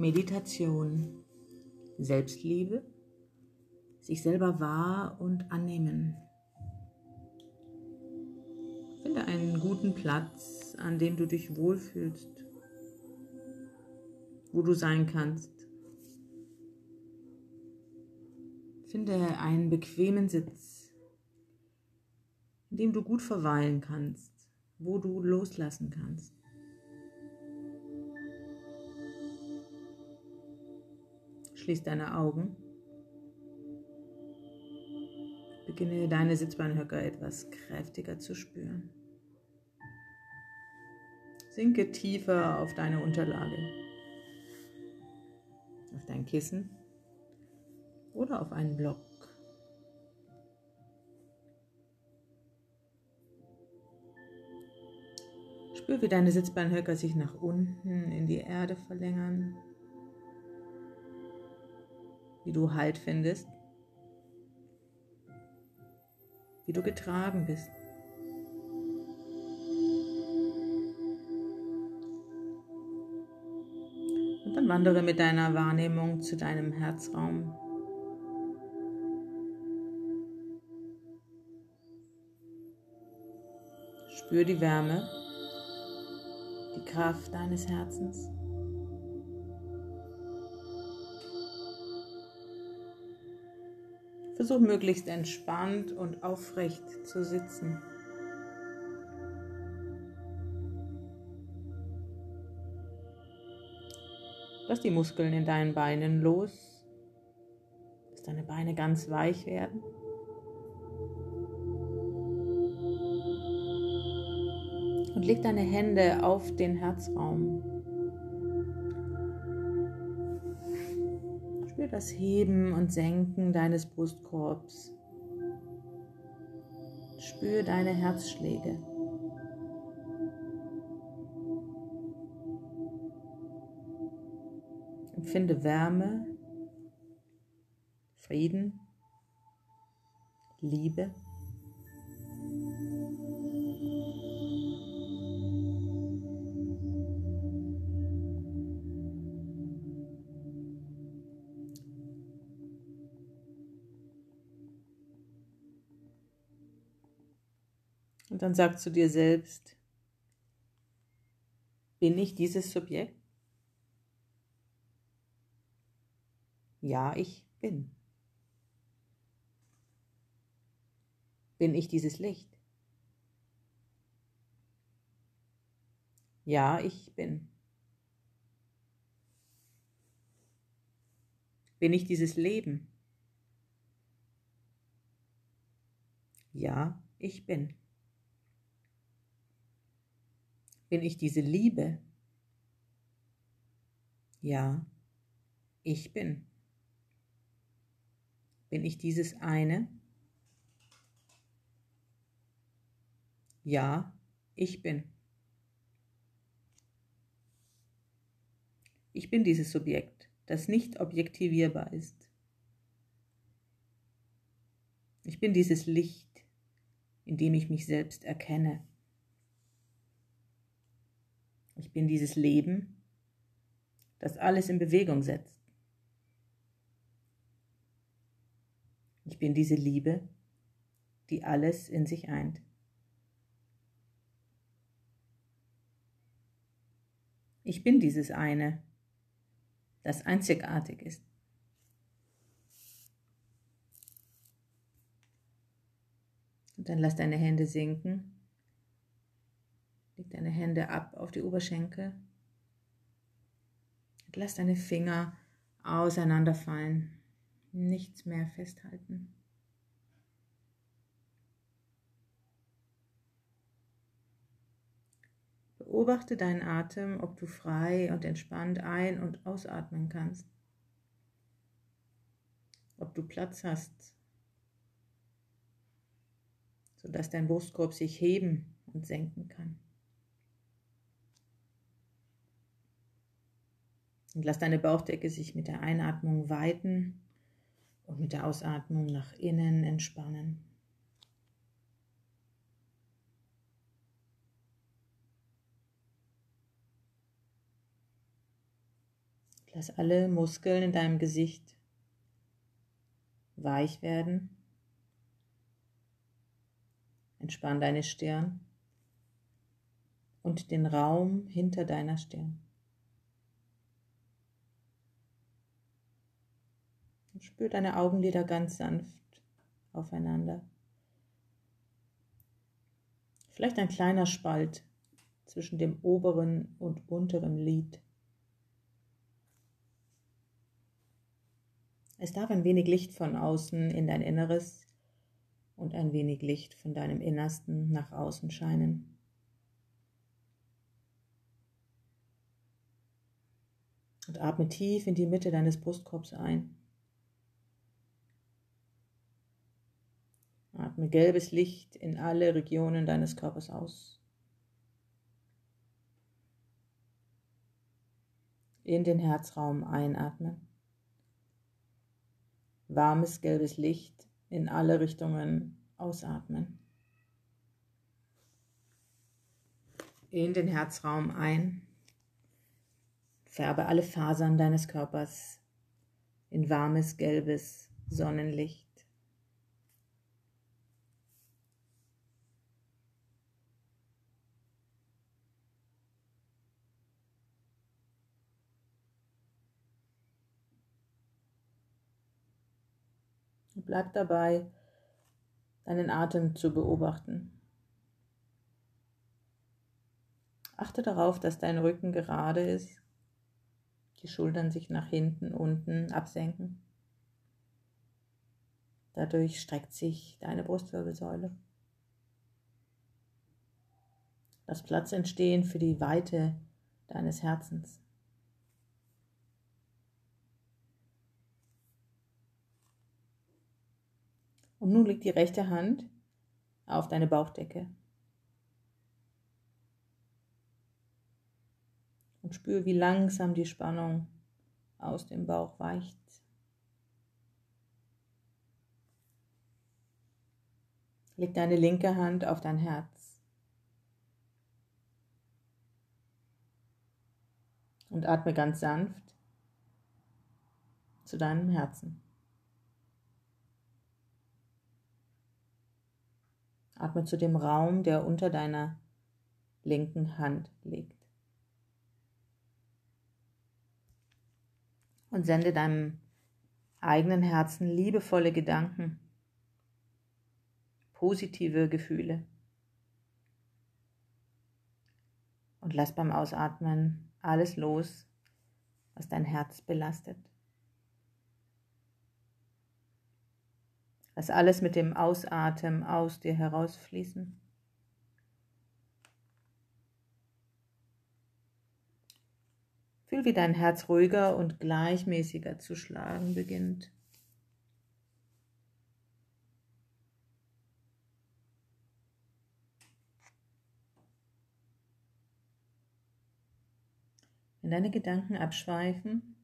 Meditation. Selbstliebe, sich selber wahr und annehmen. Finde einen guten Platz, an dem du dich wohlfühlst, wo du sein kannst. Finde einen bequemen Sitz, in dem du gut verweilen kannst, wo du loslassen kannst. Schließ deine Augen. Beginne deine Sitzbeinhöcker etwas kräftiger zu spüren. Sinke tiefer auf deine Unterlage, auf dein Kissen oder auf einen Block. Spür, wie deine Sitzbeinhöcker sich nach unten in die Erde verlängern wie du Halt findest, wie du getragen bist. Und dann wandere mit deiner Wahrnehmung zu deinem Herzraum. Spür die Wärme, die Kraft deines Herzens. Versuch möglichst entspannt und aufrecht zu sitzen. Lass die Muskeln in deinen Beinen los, dass deine Beine ganz weich werden. Und leg deine Hände auf den Herzraum. Das Heben und Senken deines Brustkorbs. Spür deine Herzschläge. Empfinde Wärme, Frieden, Liebe. Und dann sagst du dir selbst, bin ich dieses Subjekt? Ja, ich bin. Bin ich dieses Licht? Ja, ich bin. Bin ich dieses Leben? Ja, ich bin. Bin ich diese Liebe? Ja, ich bin. Bin ich dieses eine? Ja, ich bin. Ich bin dieses Subjekt, das nicht objektivierbar ist. Ich bin dieses Licht, in dem ich mich selbst erkenne. Ich bin dieses Leben, das alles in Bewegung setzt. Ich bin diese Liebe, die alles in sich eint. Ich bin dieses eine, das einzigartig ist. Und dann lass deine Hände sinken Leg deine Hände ab auf die Oberschenkel. Und lass deine Finger auseinanderfallen. Nichts mehr festhalten. Beobachte deinen Atem, ob du frei und entspannt ein- und ausatmen kannst. Ob du Platz hast, sodass dein Brustkorb sich heben und senken kann. Und lass deine Bauchdecke sich mit der Einatmung weiten und mit der Ausatmung nach innen entspannen. Lass alle Muskeln in deinem Gesicht weich werden. Entspann deine Stirn und den Raum hinter deiner Stirn. Und spür deine Augenlider ganz sanft aufeinander. Vielleicht ein kleiner Spalt zwischen dem oberen und unteren Lid. Es darf ein wenig Licht von außen in dein Inneres und ein wenig Licht von deinem Innersten nach außen scheinen. Und atme tief in die Mitte deines Brustkorbs ein. Atme gelbes Licht in alle Regionen deines Körpers aus. In den Herzraum einatmen. Warmes gelbes Licht in alle Richtungen ausatmen. In den Herzraum ein. Färbe alle Fasern deines Körpers in warmes gelbes Sonnenlicht. Bleib dabei, deinen Atem zu beobachten. Achte darauf, dass dein Rücken gerade ist, die Schultern sich nach hinten, unten absenken. Dadurch streckt sich deine Brustwirbelsäule. Lass Platz entstehen für die Weite deines Herzens. Und nun liegt die rechte Hand auf deine Bauchdecke. Und spüre, wie langsam die Spannung aus dem Bauch weicht. Leg deine linke Hand auf dein Herz. Und atme ganz sanft zu deinem Herzen. Atme zu dem Raum, der unter deiner linken Hand liegt. Und sende deinem eigenen Herzen liebevolle Gedanken, positive Gefühle. Und lass beim Ausatmen alles los, was dein Herz belastet. Lass alles mit dem Ausatmen aus dir herausfließen. Fühl, wie dein Herz ruhiger und gleichmäßiger zu schlagen beginnt. Wenn deine Gedanken abschweifen,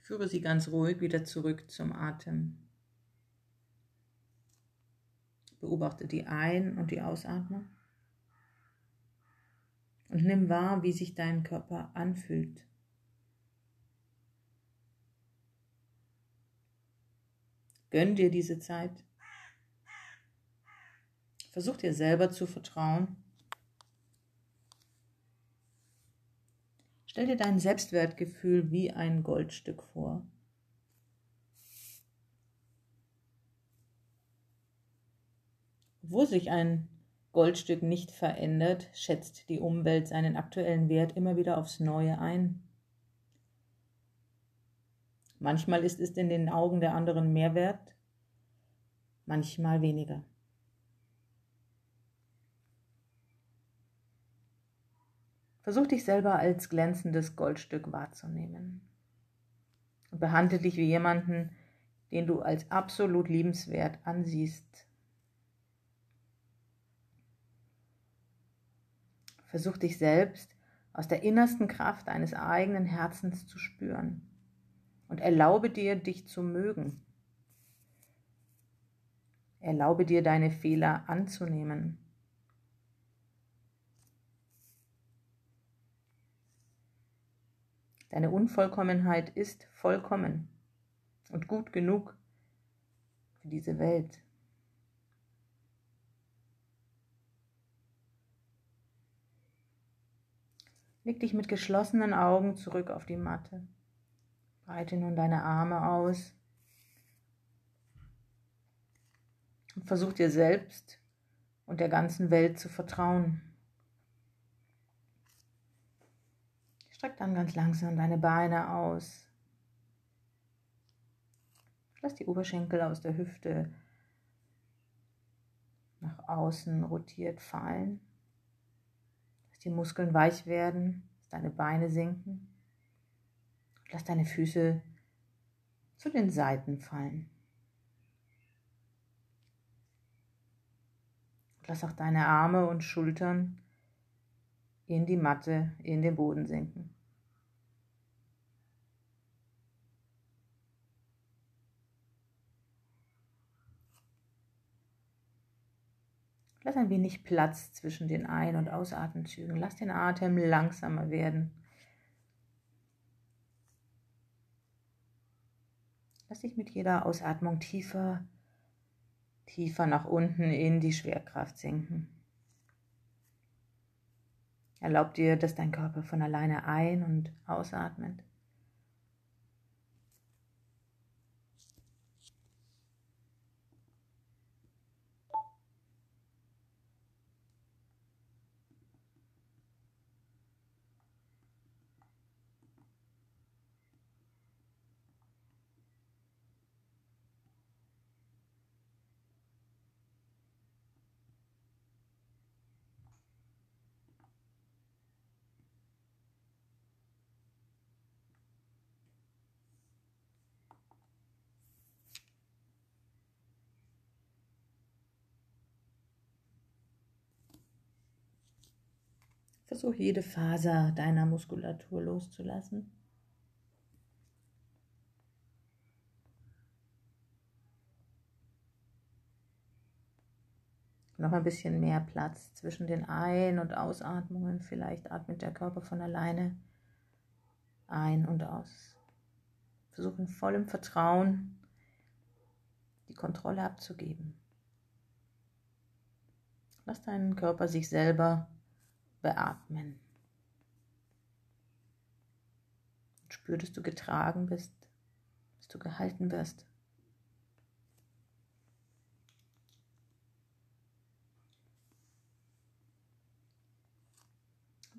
führe sie ganz ruhig wieder zurück zum Atem. Beobachte die Ein- und die Ausatmung. Und nimm wahr, wie sich dein Körper anfühlt. Gönn dir diese Zeit. Versuch dir selber zu vertrauen. Stell dir dein Selbstwertgefühl wie ein Goldstück vor. Wo sich ein Goldstück nicht verändert, schätzt die Umwelt seinen aktuellen Wert immer wieder aufs Neue ein. Manchmal ist es in den Augen der anderen mehr wert, manchmal weniger. Versuch dich selber als glänzendes Goldstück wahrzunehmen und behandle dich wie jemanden, den du als absolut liebenswert ansiehst Versuch dich selbst aus der innersten Kraft deines eigenen Herzens zu spüren und erlaube dir, dich zu mögen. Erlaube dir, deine Fehler anzunehmen. Deine Unvollkommenheit ist vollkommen und gut genug für diese Welt. Leg dich mit geschlossenen Augen zurück auf die Matte. Breite nun deine Arme aus und versuch dir selbst und der ganzen Welt zu vertrauen. Streck dann ganz langsam deine Beine aus. Lass die Oberschenkel aus der Hüfte nach außen rotiert fallen. Lass die Muskeln weich werden, lass deine Beine sinken. Lass deine Füße zu den Seiten fallen. Lass auch deine Arme und Schultern in die Matte, in den Boden sinken. Lass ein wenig Platz zwischen den Ein- und Ausatemzügen. Lass den Atem langsamer werden. Lass dich mit jeder Ausatmung tiefer, tiefer nach unten in die Schwerkraft sinken. Erlaub dir, dass dein Körper von alleine ein- und ausatmet. Versuch jede Faser deiner Muskulatur loszulassen. Noch ein bisschen mehr Platz zwischen den Ein- und Ausatmungen. Vielleicht atmet der Körper von alleine ein und aus. Versuch in vollem Vertrauen die Kontrolle abzugeben. Lass deinen Körper sich selber beatmen. Spür, dass du getragen bist, dass du gehalten wirst.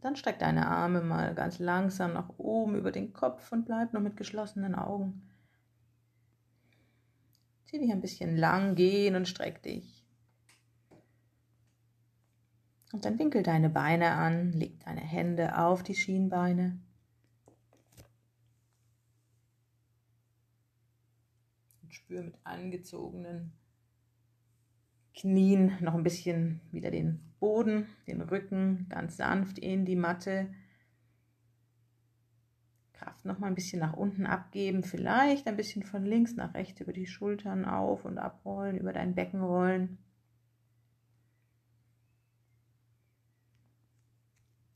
dann streck deine Arme mal ganz langsam nach oben über den Kopf und bleib noch mit geschlossenen Augen. Zieh dich ein bisschen lang, gehen und streck dich. Und dann winkel deine Beine an, leg deine Hände auf die Schienbeine. Und spür mit angezogenen Knien noch ein bisschen wieder den Boden, den Rücken ganz sanft in die Matte. Kraft noch mal ein bisschen nach unten abgeben, vielleicht ein bisschen von links nach rechts über die Schultern auf und abrollen, über dein Becken rollen.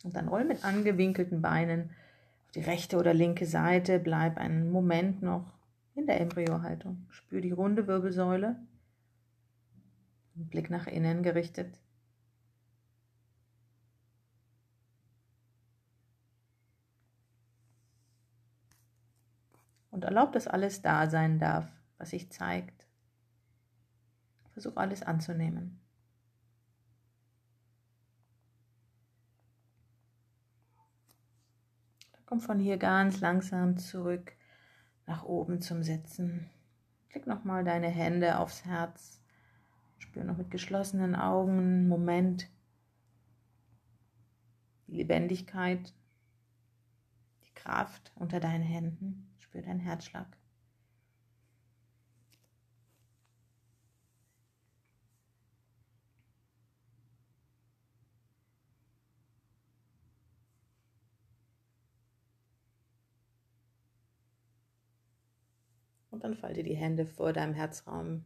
Und dann roll mit angewinkelten Beinen auf die rechte oder linke Seite. Bleib einen Moment noch in der Embryohaltung. Spür die runde Wirbelsäule. Blick nach innen gerichtet. Und erlaub, dass alles da sein darf, was sich zeigt. Versuch alles anzunehmen. Komm von hier ganz langsam zurück nach oben zum Sitzen. Klick nochmal deine Hände aufs Herz. Spür noch mit geschlossenen Augen einen Moment die Lebendigkeit, die Kraft unter deinen Händen. Spür deinen Herzschlag. Und dann falte die Hände vor deinem Herzraum.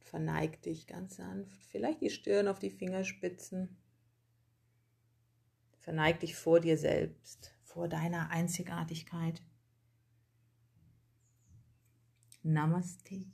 Verneig dich ganz sanft. Vielleicht die Stirn auf die Fingerspitzen. Verneig dich vor dir selbst, vor deiner Einzigartigkeit. Namaste.